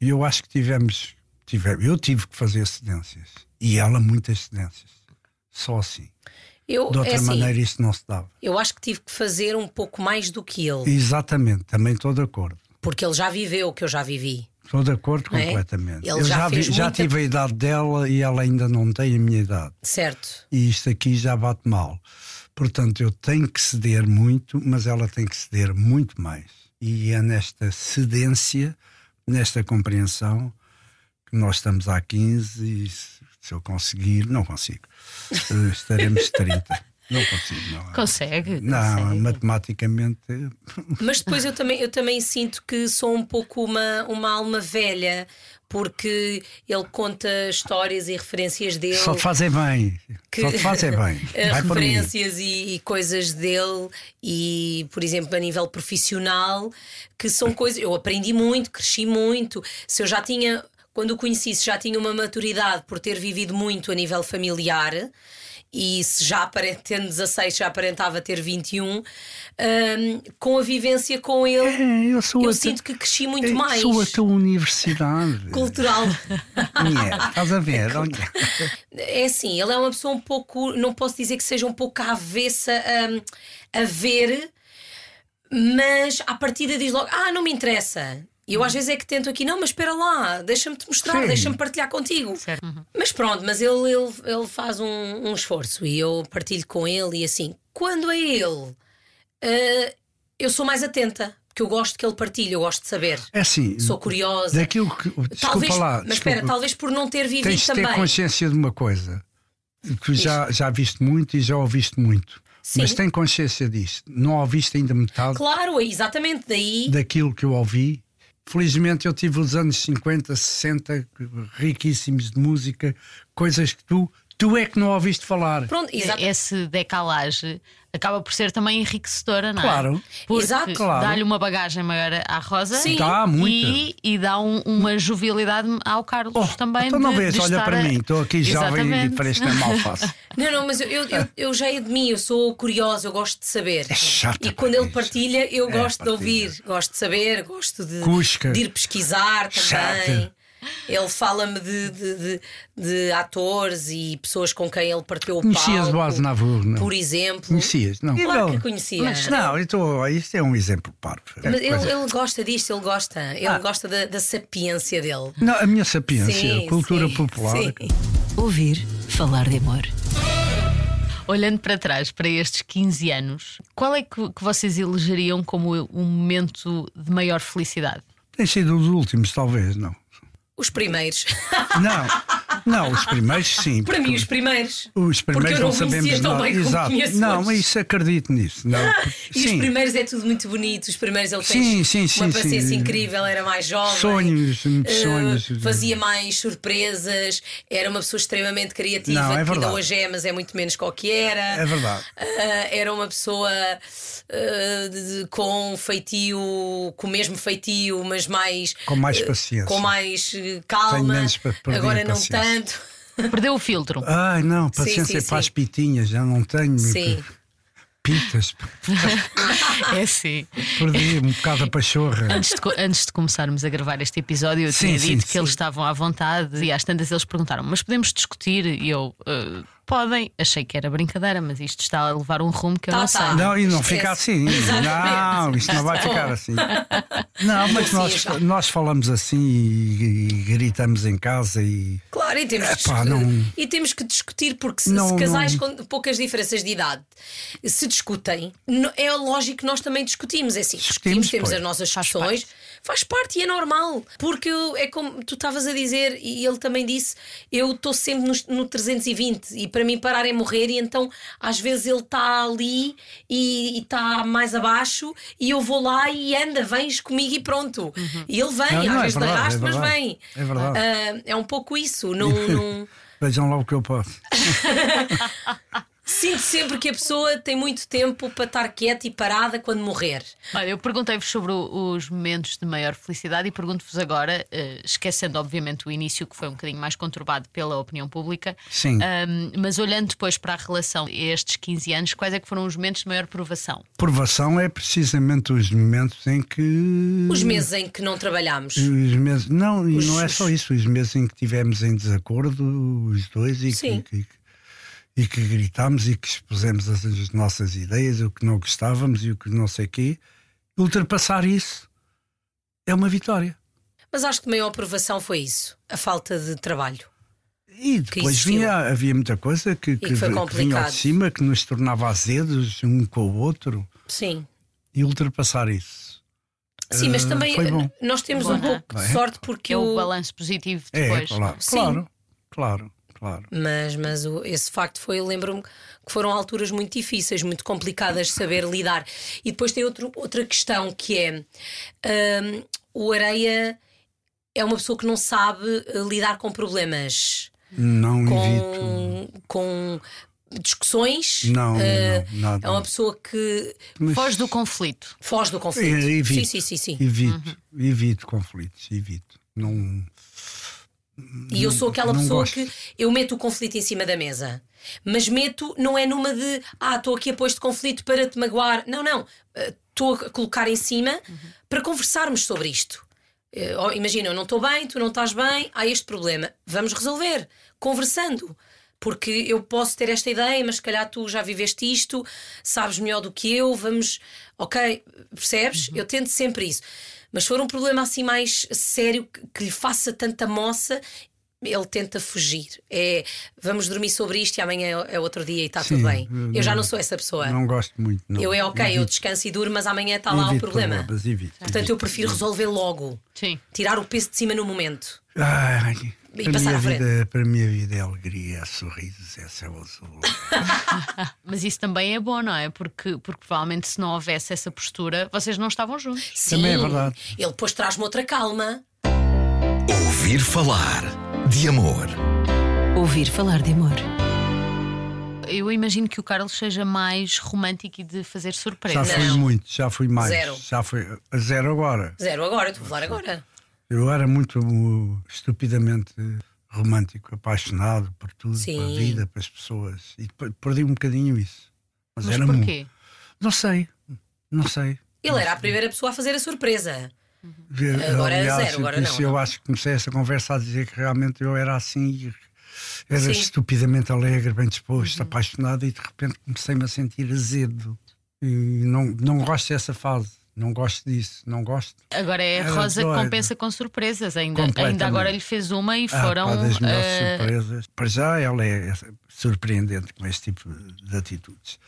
eu acho que tivemos, tivemos. Eu tive que fazer cedências. E ela muitas cedências. Só assim. Eu, De outra é assim, maneira, isso não se dava. eu acho que tive que fazer um pouco mais do que ele, Exatamente, também estou de acordo. porque ele já viveu o que eu já vivi. Estou de acordo é? completamente. Ele eu já já, vi- fez já muita- tive a idade dela e ela ainda não tem a minha idade. Certo. E isto aqui já bate mal. Portanto, eu tenho que ceder muito, mas ela tem que ceder muito mais. E é nesta cedência, nesta compreensão, que nós estamos há 15 e se, se eu conseguir, não consigo, eh, estaremos 30. Não consigo, não. Consegue? Não, consegue. matematicamente. Mas depois eu também, eu também sinto que sou um pouco uma, uma alma velha, porque ele conta histórias e referências dele. Só te fazem bem. Só te fazem bem. referências e, e coisas dele e, por exemplo, a nível profissional, que são coisas. Eu aprendi muito, cresci muito. Se eu já tinha, quando o conheci, já tinha uma maturidade por ter vivido muito a nível familiar. E se já tendo 16 já aparentava ter 21, hum, com a vivência com ele, É, eu eu sinto que cresci muito eu mais. Sou a tua universidade. Cultural. Nhé, Estás a ver? Olha. É assim, ele é uma pessoa um pouco, não posso dizer que seja um pouco à avessa hum, a ver, mas à partida diz logo: Ah, não me interessa. E eu às vezes é que tento aqui, não, mas espera lá, deixa-me te mostrar, deixa-me partilhar contigo. Mas pronto, mas ele, ele, ele faz um, um esforço e eu partilho com ele e assim, quando é ele, ah, eu sou mais atenta, porque eu gosto que ele partilhe, eu gosto de saber. É assim. Sou curiosa. Daquilo que. Desculpa Talvez, lá. mas espera, talvez por não ter vivido Tens de ter também. consciência de uma coisa. Que já, já viste muito e já ouviste muito. Sim. Mas tem consciência disto. Não ouviste ainda metade Claro, é exatamente daí. daquilo que eu ouvi. Felizmente eu tive os anos 50, 60 riquíssimos de música, coisas que tu, tu é que não ouviste falar. Pronto, exato. Esse decalage acaba por ser também enriquecedora, não é? Claro. Porque Exato. Claro. dá-lhe uma bagagem maior à Rosa Sim. Dá e, e dá um- uma jovialidade ao Carlos Oh, também. então não de- vês, de olha para a- mim, estou aqui jovem e Exatamente. parece que não é mal fácil. Não, não, mas eu, eu, eu, eu já é de mim, eu sou curiosa, eu gosto de saber. É chata e quando ele isso. partilha, eu É, gosto de partilha. ouvir, gosto de saber, gosto de, Cusca. de ir pesquisar também. Chata. Ele fala-me de, de, de, de atores e pessoas com quem ele partiu o Conhecias palco. o Aznavour, não? Por exemplo. Conhecias? Não. Claro que Não. conhecia. Mas não, estou- isto é um exemplo parvo. Mas ele, ele gosta disto, ele gosta. Ele Ah. gosta da, da sapiência dele. Não, a minha sapiência, Sim, cultura sim, popular. sim. Ouvir falar de amor. Olhando para trás, para estes 15 anos, qual é que, que vocês elegeriam como um momento de maior felicidade? Tem sido os últimos, talvez, não. Os primeiros. Não, não, os primeiros sim. Para mim, os primeiros. Os Porque primeiros eu não não sabemos tão bem como Exato. Não, mas isso acredito nisso. Não, E os sim. primeiros é tudo muito bonito. Os primeiros ele Sim, fez sim, sim, uma paciência incrível, era mais jovem. Sonhos, muitos eh, sonhos. Fazia mais surpresas, era uma pessoa extremamente criativa, Não, é que ainda hoje é, mas é muito menos que o que era. É verdade. Ah, era uma pessoa ah, de- com feitio, com o mesmo feitio, mas mais Com mais paciência. com mais calma. Agora não paciência. Tanto. Perdeu o filtro. Ai, não, Sim, paciência sim, para as sim. pitinhas, já não tenho. Sim. Pitas, É sim. perdi um bocado a pachorra. Antes de, antes de começarmos a gravar este episódio, eu Sim, tinha sim, dito que sim. eles estavam à vontade e às tantas eles perguntaram: Mas podemos discutir? E eu, "Ah, podem. Achei que era brincadeira, mas isto está a levar um rumo que eu Tá, não tá. sei. Não, e não Esquece. fica assim. Não, isto não vai ficar assim. Não, mas nós, nós falamos assim e, e gritamos em casa e. Claro, e temos, que Epá, discutir, não- e temos que discutir, porque se, Não, se casais não- com poucas diferenças de idade se discutem, é lógico que nós também discutimos. É assim, discutimos, Discutimos, temos as nossas discussões, faz parte e é normal. Porque eu- é como tu estavas a dizer, e ele também disse: eu estou sempre no, no 320 e para mim parar é morrer, e então às vezes ele está ali e está mais abaixo, e eu vou lá e anda, vens comigo e pronto. E ele vem, Não, não, às é vezes de verdade, arrasto, é mas vem. É verdade. Ah, é um pouco isso. Não, não- Vejam lá o que eu posso. Sinto sempre que a pessoa tem muito tempo para estar quieta e parada quando morrer. Olha, eu perguntei-vos sobre o- os momentos de maior felicidade e pergunto-vos agora, eh, esquecendo obviamente o início, que foi um bocadinho mais conturbado pela opinião pública, Sim. ahm, mas olhando depois para a relação a estes 15 anos, quais é que foram os momentos de maior provação? Provação é precisamente os momentos em que. Os meses em que não trabalhámos. Os meses, não, e Os- não é só isso, os meses em que tivemos em desacordo, os dois, e Sim. que, que- e que gritámos e que expusemos as, as nossas ideias, o que não gostávamos e o que não sei quê, ultrapassar isso é uma vitória. Mas acho que a maior provação foi isso: a falta de trabalho. E depois vinha, havia muita coisa que, que, que que vinha de cima, que nos tornava azedos um com o outro, Sim. e ultrapassar isso Sim, mas eh, também foi bom. nós temos Bom, um não é? pouco de sorte porque Que é o o. balanço positivo É, depois. claro, Sim. claro, claro, claro. Mas, mas o- esse facto foi, eu lembro-me que foram alturas muito difíceis, muito complicadas de saber lidar. E depois tem outro, outra questão que é hum, o Areia é uma pessoa que não sabe eh, lidar com problemas, Não evito. com, com discussões. Não, eh, não, nada. É uma pessoa que Mas- Foge do conflito. foge do conflito. É, evito, Sim, sim, sim, sim. Evito, evito conflitos, evito. Não. E eu sou aquela pessoa gosto. que eu meto o conflito em cima da mesa. Mas meto, não é numa de ah, estou aqui a pôr este conflito para te magoar. Não, não. Eh, Estou a colocar em cima para conversarmos sobre isto. Oh, Imagina, eu não estou bem, tu não estás bem, há este problema. Vamos resolver, conversando. Porque eu posso ter esta ideia, mas se calhar tu já viveste isto, sabes melhor do que eu, vamos. Ok, percebes? Eu tento sempre isso. Mas se for um problema assim mais sério que, que lhe faça tanta moça, ele tenta fugir. É vamos dormir sobre isto e amanhã é outro dia e está Sim, tudo bem. eu Eu já não- não sou essa pessoa. Não gosto muito. Não. eu é ok, eu Evito, descanso e durmo, mas amanhã está lá um evito problema. problemas, evito, Portanto, eu evito. prefiro resolver logo. Sim. Tirar o peso de cima no momento. Ai, E para, a passar minha à frente. vida, para a minha vida é alegria, é sorrisos, é céu azul. Mas isso também é bom, não é? Porque, porque provavelmente se não houvesse essa postura, vocês não estavam juntos. Sim, Também é verdade. Ele depois traz-me outra calma. Ouvir falar de amor. Ouvir falar de amor. Eu imagino que o Carlos seja mais romântico e de fazer Já surpresas. fui Não. muito, já fui mais. Zero. Já fui zero agora. Zero agora, estou a falar agora. Eu era muito uh, estupidamente romântico, apaixonado por tudo, Sim. pela vida, pelas pessoas. E perdi um bocadinho isso. Mas, Mas era porquê? muito. Não sei, não sei. Ele era a primeira pessoa a fazer a surpresa. Eu- Agora é zero, agora por não, isso eu não. acho que comecei essa conversa a dizer que realmente eu era assim, e era Sim. estupidamente alegre, bem disposto, Uhum. apaixonado e de repente comecei-me a sentir azedo. E não, não gosto dessa fase, não gosto disso, não gosto. Agora é a Rosa que compensa com surpresas. Ainda, ainda agora lhe fez uma e Ah, foram. pá, das melhores eh, surpresas. Para já ela é surpreendente com este tipo de atitudes.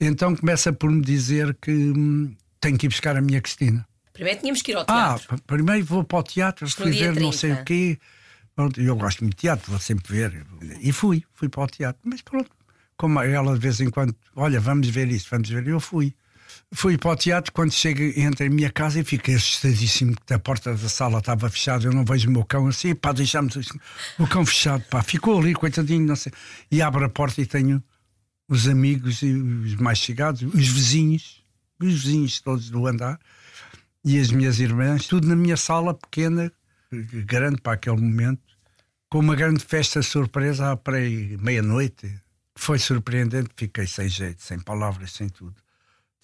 Então começa por me dizer que hum, tenho que ir buscar a minha Cristina. Primeiro tínhamos que ir ao Ah, teatro. p- primeiro vou para o teatro, fui ver não sei 30. o quê. Pronto, eu gosto muito de teatro, vou sempre ver. E fui, fui para o teatro. Mas pronto, como ela de vez em quando, olha, vamos ver isso, vamos ver, eu fui. Fui para o teatro, quando chego, entro em minha casa e fiquei assustadíssimo que a porta da sala estava fechada, eu não vejo o meu cão assim, pá, deixámos o cão fechado, pá, ficou ali, coitadinho, não sei. E abro a porta e tenho os amigos e os mais chegados, os vizinhos, os vizinhos todos do andar e as minhas irmãs, tudo na minha sala pequena, grande para aquele momento, com uma grande festa surpresa à meia-noite. Foi surpreendente, fiquei sem jeito, sem palavras, sem tudo.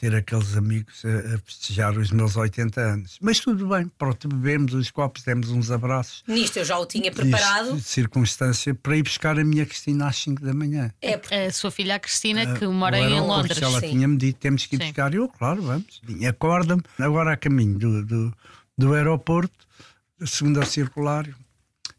Ter aqueles amigos a, a festejar os meus 80 anos. Mas tudo bem, pronto, bebemos os copos, demos uns abraços. Nisto eu já o tinha preparado. Isto, circunstância para ir buscar a minha Cristina às 5 da manhã. É A sua filha, a Cristina, que O mora em Londres. Ela tinha-me dito temos que ir Sim. buscar. Eu, claro, vamos. Acorda-me. Agora a caminho do, do, do aeroporto, segunda circular,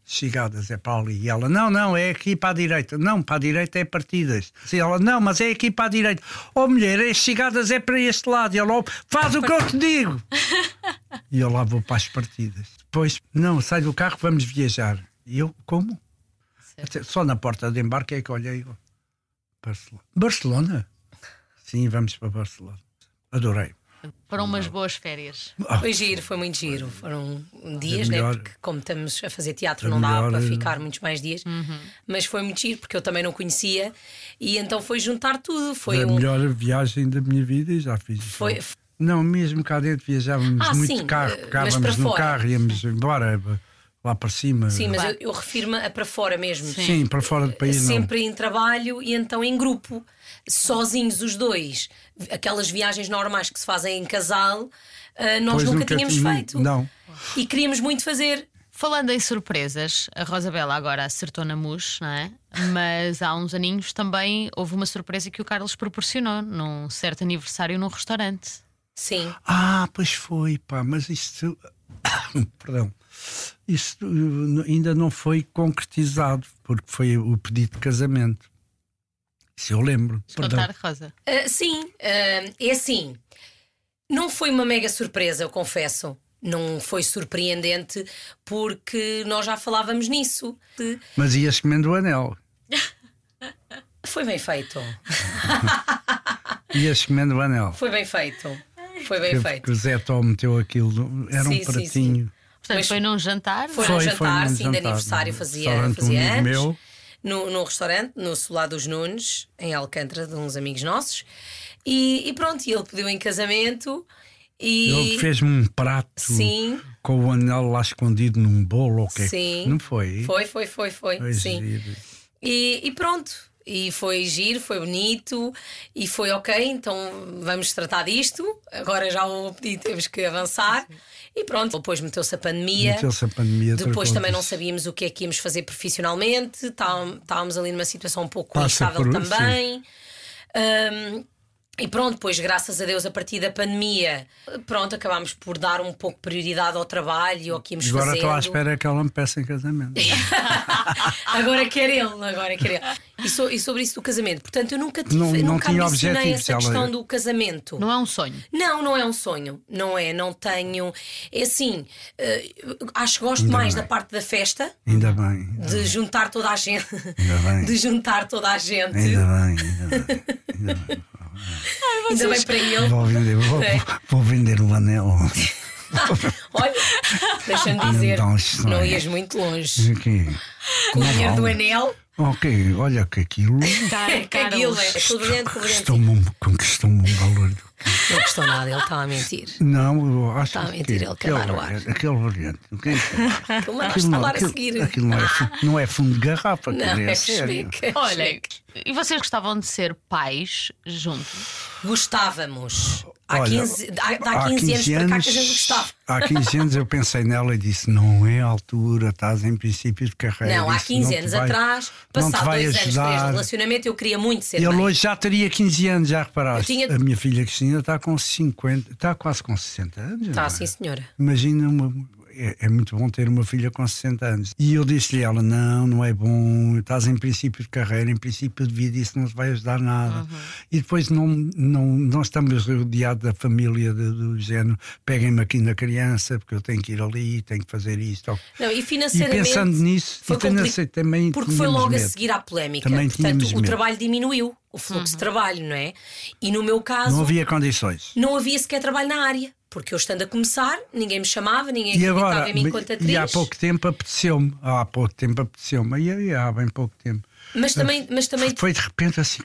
chegadas, é para ali. E ela, não, não, é aqui para a direita. Não, para a direita é partidas. E ela, não, mas é aqui para a direita. Oh, mulher, as chegadas é para este lado. E ela, oh, faz o que eu te digo. e eu lá vou para as partidas. Depois, não, sai do carro, vamos viajar. E eu, como? Só na porta de embarque é que olhei. Barcelona. Barcelona? Sim, vamos para Barcelona. Adorei. Foram umas boas férias. foi giro, foi muito giro. Foram dias, né? Porque como estamos a fazer teatro, a não dá para ficar muitos mais dias. Mas foi muito giro, porque eu também não conhecia. E então foi juntar tudo. Foi a um. melhor viagem da minha vida e já fiz. isso. Foi, Não, mesmo cá dentro viajávamos Ah, muito sim, de carro, eh, pegávamos para no fora. carro, íamos embora lá para cima. sim, mas eu, eu refiro-me a para fora mesmo. Sim, para fora do país não. Sempre em trabalho e então em grupo, sozinhos os dois. Aquelas viagens normais que se fazem em casal, ah, nós nunca, nunca tínhamos feito. não. E queríamos muito fazer. Falando em surpresas, a Rosabela agora acertou na mus, não é? Mas há uns aninhos também houve uma surpresa que o Carlos proporcionou num certo aniversário num restaurante. Sim. Ah, pois foi, pá, mas isto. Perdão. Isto uh, ainda não foi concretizado, porque foi o pedido de casamento. Isso eu lembro. Contar, Rosa. Ah, sim, ah, é assim. Não foi uma mega surpresa, eu confesso. Não foi surpreendente porque nós já falávamos nisso. Mas ias comendo o anel. Foi bem feito. Ias comendo o anel. Foi bem feito. Foi bem Que, feito. o Zé Tó meteu aquilo. Era Sim, um sim, pratinho. Portanto, Mas- foi num jantar. Foi, Foi, um foi jantar, num sim, de jantar, aniversário, num fazia, restaurante fazia um anos. meu. No, num restaurante, no Solar dos Nunes, em Alcântara, de uns amigos nossos. E, e pronto, e ele pediu em casamento. E Ele fez-me um prato Sim. com o anel lá escondido num bolo ou o quê? Sim. Não foi? Foi, foi, foi, foi. Foi sim. E, e pronto. E foi giro, foi bonito e foi ok. Então vamos tratar disto. Agora já o pedido temos que avançar. E pronto, depois meteu-se a pandemia. Meteu-se a pandemia. Depois também não sabíamos o que é que íamos fazer profissionalmente, Tá- estávamos ali numa situação um pouco Passa instável por- também. Ahm, e pronto, depois, graças a Deus, a partir da pandemia, pronto, acabámos por dar um pouco de prioridade ao trabalho, ao que íamos Agora fazendo. estou à espera que ela me peça em casamento. Agora quer ele, agora quer ele. E, so- e sobre isso do casamento, portanto, eu nunca tive, Não- não nunca tinha ambicionei objetivos, essa ela- questão do casamento. Não é um sonho. Não, não é um sonho. Não é, não tenho. É assim, eh, acho que gosto Ainda mais bem. da parte da festa, Ainda bem. de juntar toda a gente. Ainda bem. De juntar toda a gente. Ainda bem, ainda bem. Ainda bem. Ainda bem para ele. Vou vender, vou, É. vou vender o anel. Olha, deixa-me dizer, Não, não não é. ias muito longe. Aqui. Com o dinheiro do anel, Ok, olha que aquilo que aquilo é. Aquilo brilhante com brilhante. conquistou-me um, conquistou-me um valor. do- Não gostou nada, ele está a mentir. Não, eu acho Está a que mentir, ele quer dar o ar. Aquele que é que- Aquilo Aquilo não, falar a aquilo- seguir. aquilo não é, não é fundo de garrafa, Não, quer dizer, é sério. cheque. Olha, e vocês gostavam de ser pais juntos? Gostávamos. Há Olha, 15, há, há 15, anos para cá que a gente gostava. Há 15 anos eu pensei nela e disse: não é a altura, estás em princípio de carreira. Não, há Isso 15 não anos vai- atrás, passado dois anos, três de ajudar. relacionamento, eu queria muito ser Ele mãe. hoje já teria 15 anos, já reparaste? Tinha- A minha filha Cristina está com 50, está quase com 60 anos. Tá, não é? sim, senhora. Imagina, uma, é, é muito bom ter uma filha com 60 anos. E eu disse-lhe a ela: não, não é bom, estás em princípio de carreira, em princípio de vida, isso não te vai ajudar nada. Uhum. E depois não, não, não estamos rodeados da família de- do género, peguem-me aqui na criança, porque eu tenho que ir ali, tenho que fazer isto. Não, e E financeiramente. pensando nisso, foi e financeiramente também Porque foi logo a medo. seguir à polémica. Também Portanto, tínhamos o medo. trabalho diminuiu, o fluxo de trabalho, não é? E no meu caso, Não havia condições. não havia sequer trabalho na área. Porque eu estando a começar, ninguém me chamava, ninguém E agora, em mim enquanto atriz. e há pouco tempo apeteceu-me, há pouco tempo apeteceu-me, e aí há bem pouco tempo. Mas também, mas também Foi de repente assim,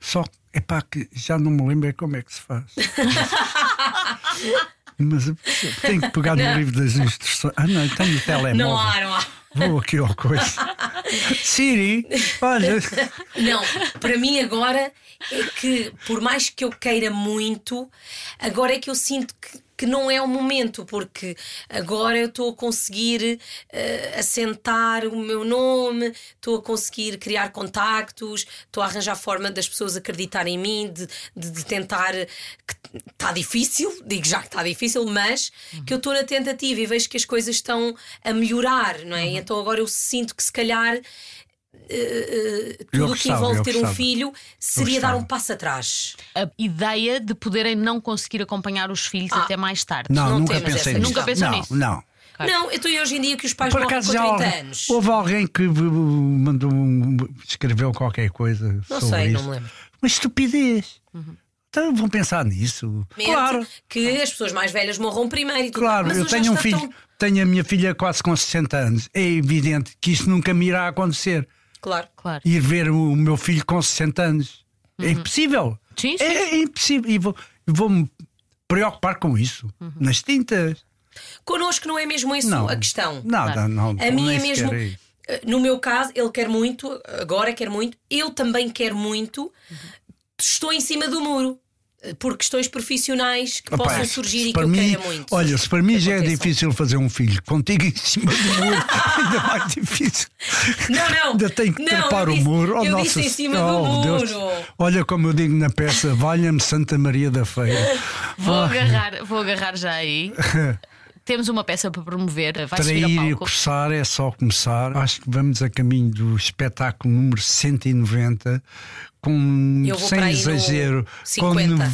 só é pá, que já não me lembro como é que se faz. Mas tenho que pegar no livro das instruções. Ah, não, tenho o telemóvel. não há, não há. Vou aqui ao coisa. Siri, olha. Não, para mim agora é que, por mais que eu queira muito, agora é que eu sinto que, que não é o momento, porque agora eu estou a conseguir eh, assentar o meu nome, estou a conseguir criar contactos, estou a arranjar forma das pessoas acreditarem em mim, de, de, de tentar. que Está difícil, digo já que está difícil, mas que eu estou na tentativa e vejo que as coisas estão a melhorar, não é? E então agora eu sinto que se calhar eh, tudo o que envolve ter um filho seria dar um passo atrás. A ideia de poderem não conseguir acompanhar os filhos Ah. até mais tarde. Não, Não nunca pensei nisso. Nunca pensou não, nisso? Não. Claro. Não, eu estou hoje em dia que os pais Por morrem com já 30 alguém- anos. houve alguém que mandou escreveu qualquer coisa Não sobre sei, isso. não me lembro. Uma estupidez. Então vão pensar nisso. Claro, Que as pessoas mais velhas morram primeiro e tudo. claro. Mas eu tenho um filho, tão- tenho a minha filha quase com 60 anos. É evidente que isso nunca me irá acontecer. Claro. Claro. Ir ver o meu filho com 60 anos. É impossível. Sim, sim. É, é impossível. E vou- vou-me preocupar com isso. Nas tintas. Connosco não é mesmo isso Não. a questão. Nada, não. A mim nem é mesmo. aí. eh, No meu caso, ele quer muito, agora quer muito, eu também quero muito. Estou em cima do muro. Por questões profissionais que Opa, possam surgir e que para eu mim, queira muito. Olha, se para mim já é difícil fazer um filho, contigo em cima do muro, ainda mais difícil. Não, não. Ainda tenho que Não, trepar o muro. Oh, eu nossa disse em cima Senhora, do oh, Deus. muro. Olha como eu digo na peça: valha-me Santa Maria da Feira. Vou agarrar, vou agarrar já aí. Temos uma peça para promover. Vai subir ao Trair e palco. coçar é só começar. Acho que vamos a caminho do espetáculo número 190, com, sem exagero, com 50.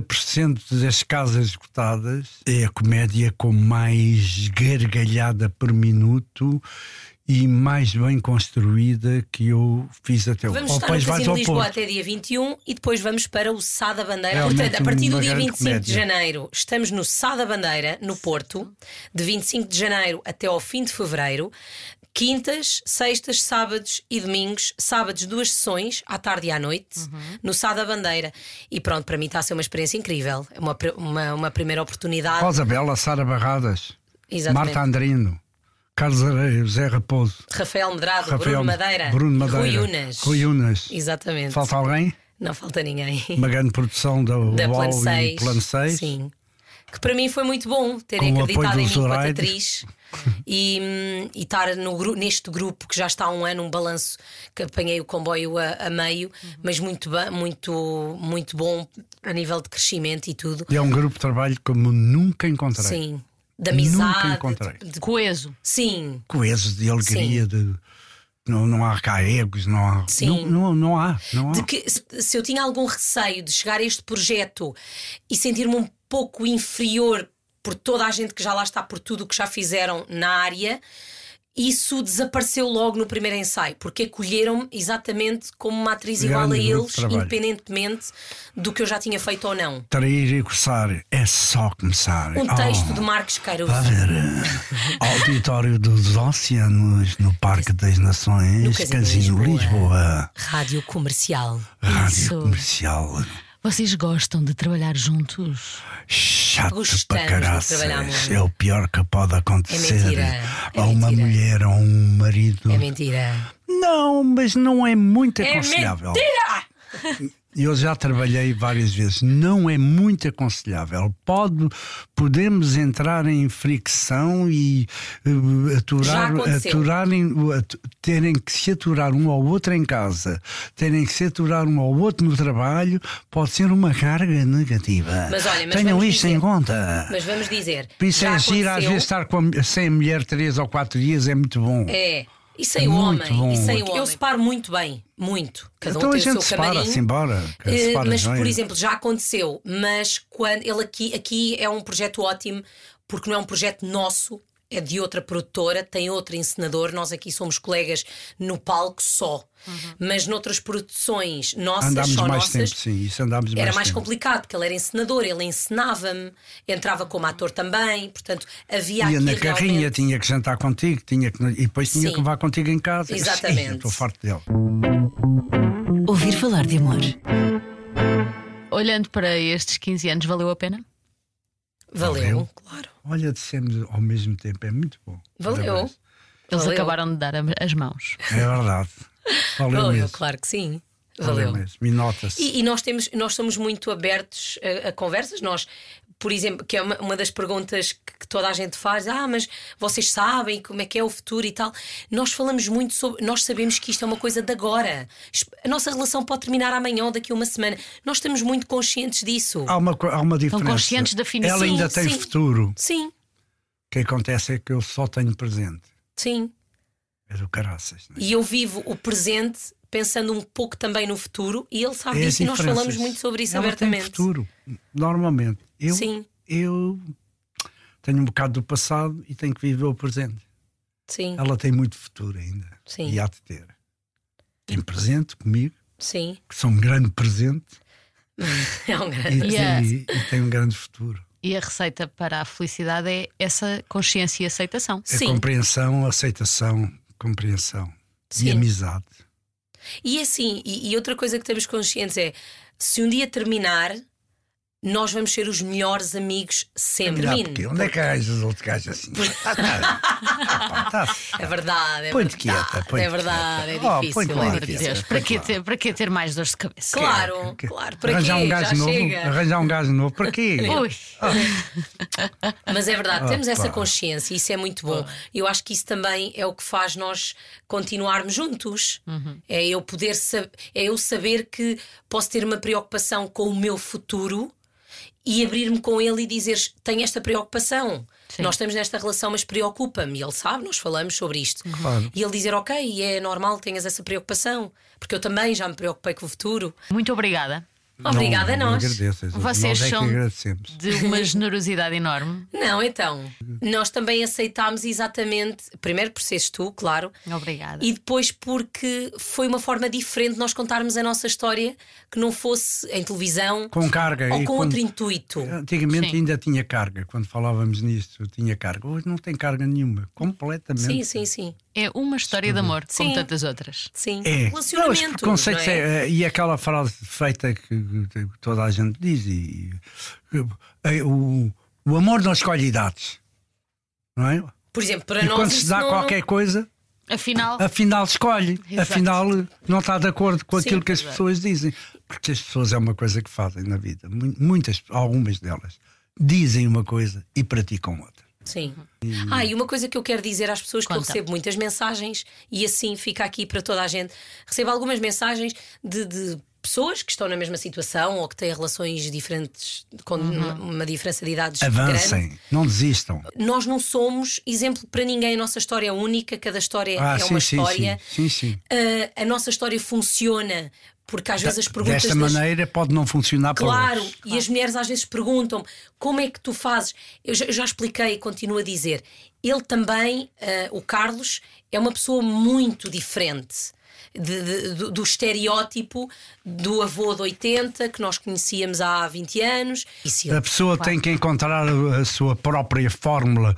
90% das casas esgotadas. É a comédia com mais gargalhada por minuto e mais bem construída que eu fiz até hoje. Vamos estar no Casino ao Lisboa até dia 21 e depois vamos para o Sá da Bandeira. Realmente Portanto, a partir do dia grande 25 de comédia. janeiro estamos no Sá da Bandeira, no Porto. De 25 de janeiro até ao fim de fevereiro. Quintas, sextas, sábados e domingos. Sábados, duas sessões, à tarde e à noite, Uhum. no Sá da Bandeira. E pronto, para mim está a ser uma experiência incrível. É uma, uma, uma primeira oportunidade. Rosa Bela, Sara Barradas, Exatamente. Marta Andrino, Carlos Areia, José Raposo, Rafael Medrado, Rafael Bruno Madeira, Bruno Madeira, Rui Unas. Rui Unas. Exatamente. Falta alguém? Não falta ninguém. Uma grande produção da, da UOL Plano e 6. Plano 6. Sim. Que para mim foi muito bom terem Com acreditado em mim enquanto atriz e, e estar no, neste grupo que já está há um ano, um balanço que apanhei o comboio a, a meio, mas muito, muito, muito bom a nível de crescimento e tudo. E é um grupo de trabalho como nunca encontrei. Sim. Da Nunca amizade. encontrei. de- de- Coeso. sim. Coeso de alegria, de. Não, não há cá egos, não há. Sim. Não, não, não há. Não há. de que se- se eu tinha algum receio de chegar a este projeto e sentir-me um pouco inferior por toda a gente que já lá está, por tudo o que já fizeram na área, isso desapareceu logo no primeiro ensaio, porque acolheram-me exatamente como uma atriz igual a Grande eles, independentemente do que eu já tinha feito ou não. Trair e coçar é só começar. Um Oh, texto de Marcos Queiroz. Vai ver. eh, Auditório dos Oceanos, no Parque das Nações, No Casino Casino Lisboa. Lisboa. Rádio comercial. Rádio Isso. Comercial. Vocês gostam de trabalhar juntos? Chato Gostamos para de caraças. É o pior que pode acontecer mentira, é a uma mentira. mulher ou um marido. É mentira. Não, mas não é muito É aconselhável. mentira! Eu já trabalhei várias vezes. Não é muito aconselhável. Pode, podemos entrar em fricção e eh, aturar, aturarem, atu- terem que se aturar um ao outro em casa, terem que se aturar um ao outro no trabalho, pode ser uma carga negativa. Mas olha, mas Tenham isto em dizer- conta. Mas vamos dizer. Por isso já é giro, às vezes estar a, sem a mulher três ou quatro dias é muito bom. É. E sem o Muito homem. bom. E sem o Muito Eu homem. separo muito bem. Muito. Cada então um a tem o gente seu separa, camarim. se embora. que separa mas, por exemplo, já aconteceu. Mas quando ele aqui, aqui é um projeto ótimo, porque não é um projeto nosso, é de outra produtora, tem outro encenador. Nós aqui somos colegas no palco só. Mas noutras produções nossas, Andámos só mais nossas, tempo, sim, isso andámos era mais mais tempo. complicado, porque ele era encenador, ele encenava-me, entrava como ator também, portanto havia Ia aqui na carrinha, realmente- tinha que jantar contigo, tinha que, e depois tinha Sim. que levar contigo em casa. Exatamente. Sim, Estou farto dele. Ouvir falar de amor. Olhando para estes 15 anos, valeu a pena? Valeu, Valeu. claro. Olha, dissemos ao mesmo tempo, é muito bom. Valeu. Parabéns. Eles Valeu. acabaram de dar as mãos. É verdade. Valeu, Valeu, mesmo. claro que sim. Valeu Valeu. mesmo. E nota-se. E, e nós temos, nós somos muito abertos a, a conversas. Nós, por exemplo, que é uma, uma das perguntas que, que toda a gente faz: ah, mas vocês sabem como é que é o futuro e tal. Nós falamos muito sobre. Nós sabemos que isto é uma coisa de agora. A nossa relação pode terminar amanhã ou daqui a uma semana. Nós estamos muito conscientes disso. Há uma, há uma diferença. conscientes da finição. Ela ainda Sim, tem sim. futuro. Sim, O que acontece é que eu só tenho presente. sim. É do caraças. é? E eu vivo o presente pensando um pouco também no futuro e ele sabe É disso e nós falamos muito sobre isso Ela tem abertamente. futuro. Normalmente. Eu, Sim, eu tenho um bocado do passado e tenho que viver o presente. sim, Ela tem muito futuro ainda. Sim. E há de ter. Tem presente comigo, sim. que sou um grande presente É um e, grande. Yeah. e- e tem um grande futuro. E a receita para a felicidade é essa consciência e aceitação. É Sim. compreensão, aceitação, compreensão Sim. e amizade. E assim, e, e outra coisa que temos conscientes é: se um dia terminar, nós vamos ser os melhores amigos sempre. Termine. porque onde é que arranjas outro gajo assim? Ah, tá. É verdade, é Põe-te verdade. quieta, põe-te é verdade, quieta. é Oh, difícil. é difícil. Para que, ter, para que ter mais dores de cabeça? Claro, Que- claro. Para arranjar quê? um gajo novo, chega. arranjar um gajo novo, para quê? Ui, Mas é verdade, temos essa consciência e isso é muito bom. Eu acho que isso também é o que faz nós continuarmos juntos. É eu poder é eu saber que posso ter uma preocupação com o meu futuro e abrir-me com ele e dizer tenho esta preocupação. Sim. Nós estamos nesta relação, mas preocupa-me. E ele sabe, nós falamos sobre isto. Claro. E ele dizer, ok, é normal que tenhas essa preocupação, porque eu também já me preocupei com o futuro. Muito obrigada. Obrigada a não, nós. Agradeço, Vocês nós é são agradecemos. de uma generosidade enorme. Não, então, nós também aceitámos exatamente, primeiro por seres tu, claro, Obrigada. e depois porque foi uma forma diferente de nós contarmos a nossa história que não fosse em televisão Com carga. ou e com quando- outro intuito. Antigamente Sim. ainda tinha carga, quando falávamos nisto, tinha carga. Hoje não tem carga nenhuma, completamente. Sim, sim, sim. É uma história de amor, como Sim. tantas outras. Sim. É. Não, Relacionamento. preconceitos não é? é- e aquela frase feita que, que toda a gente diz: e, é, o, o amor não escolhe idades. Não é? Por exemplo, para e nós. quando se dá não- qualquer coisa, Afinal, afinal escolhe. Exato. Afinal não está de acordo com Sim, aquilo que as é. pessoas dizem. Porque as pessoas é uma coisa que fazem na vida. Mu- Muitas, algumas delas, dizem uma coisa e praticam outra. Sim. Ah, e uma coisa que eu quero dizer às pessoas que eu Conta. recebo muitas mensagens e assim fica aqui para toda a gente. Recebo algumas mensagens de, de pessoas que estão na mesma situação ou que têm relações diferentes, com uma, uma diferença de idades grande. Avancem, não desistam. Nós não somos exemplo para ninguém. A nossa história é única, cada história Ah, é sim, uma sim, história. sim, sim. Ah, a nossa história funciona porque às vezes as perguntas. Desta das- maneira pode não funcionar para Claro, e as mulheres às vezes perguntam como é que tu fazes. Eu já, eu já expliquei e continuo a dizer. Ele também, ah, o Carlos, é uma pessoa muito diferente. De- de- do, do estereótipo do avô de 80 que nós conhecíamos há 20 anos. E A pessoa tem que encontrar a sua própria fórmula,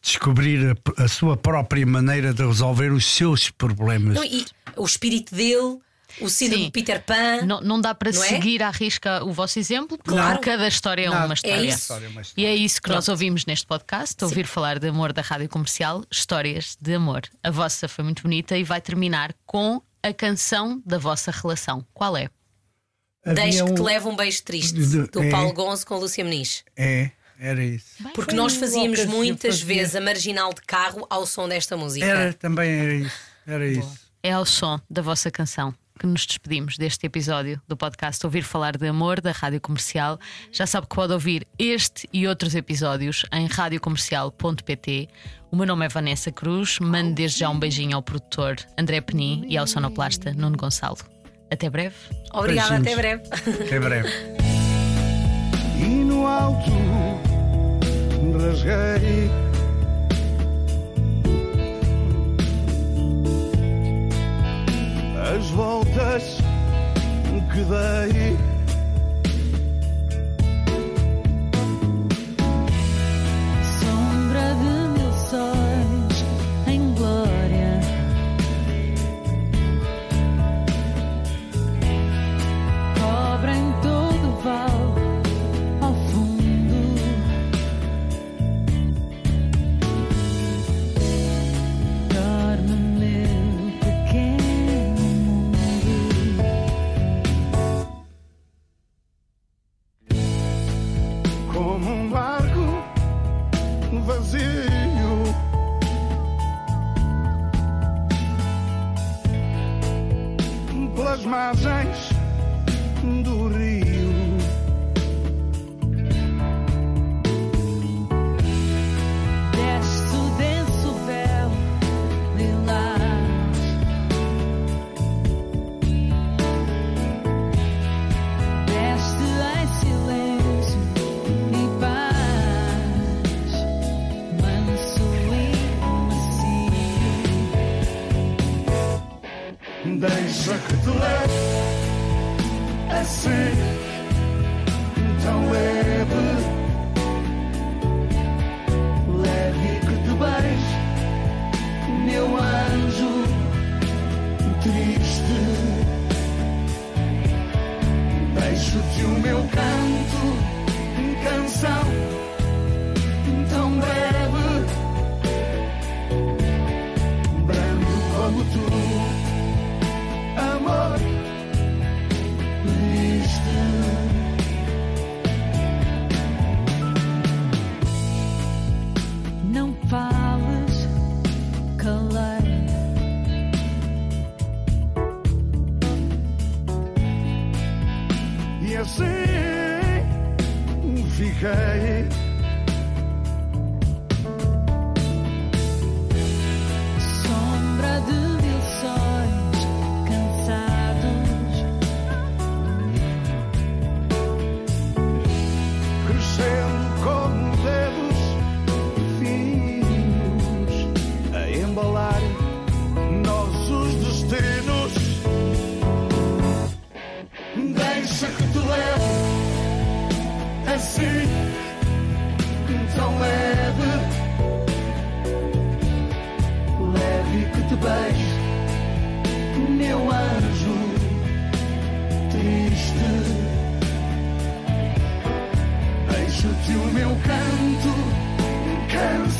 descobrir a, a sua própria maneira de resolver os seus problemas. Não, e o espírito dele, o síndrome Sim. de Peter Pan. não, não dá para Não é? seguir à risca o vosso exemplo, porque Claro. cada história é uma É história. isso. História é uma E é isso que nós ouvimos neste podcast, ouvir falar de amor da rádio comercial, histórias de amor. A vossa foi muito bonita e vai terminar com a canção da vossa relação. Qual é? Havia Deixe que te um- leve um beijo triste, de- do é. Paulo Gonzo com Lúcia Muniz. É, era isso. Porque nós fazíamos muitas fazia. vezes a marginal de carro ao som desta música. Era, também era isso. Era isso. É ao som da vossa canção que nos despedimos deste episódio do podcast Ouvir Falar de Amor da Rádio Comercial. Já sabe que pode ouvir este e outros episódios em radiocomercial.pt. O meu nome é Vanessa Cruz. Mando desde já um beijinho ao produtor André Penin e ao sonoplasta Nuno Gonçalo. Até breve. Obrigada, Beijinhos. até breve. Até breve. e no alto rasguei as voltas que dei. Assim,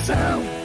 canção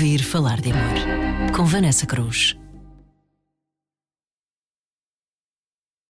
Ouvir falar de amor. Com Vanessa Cruz.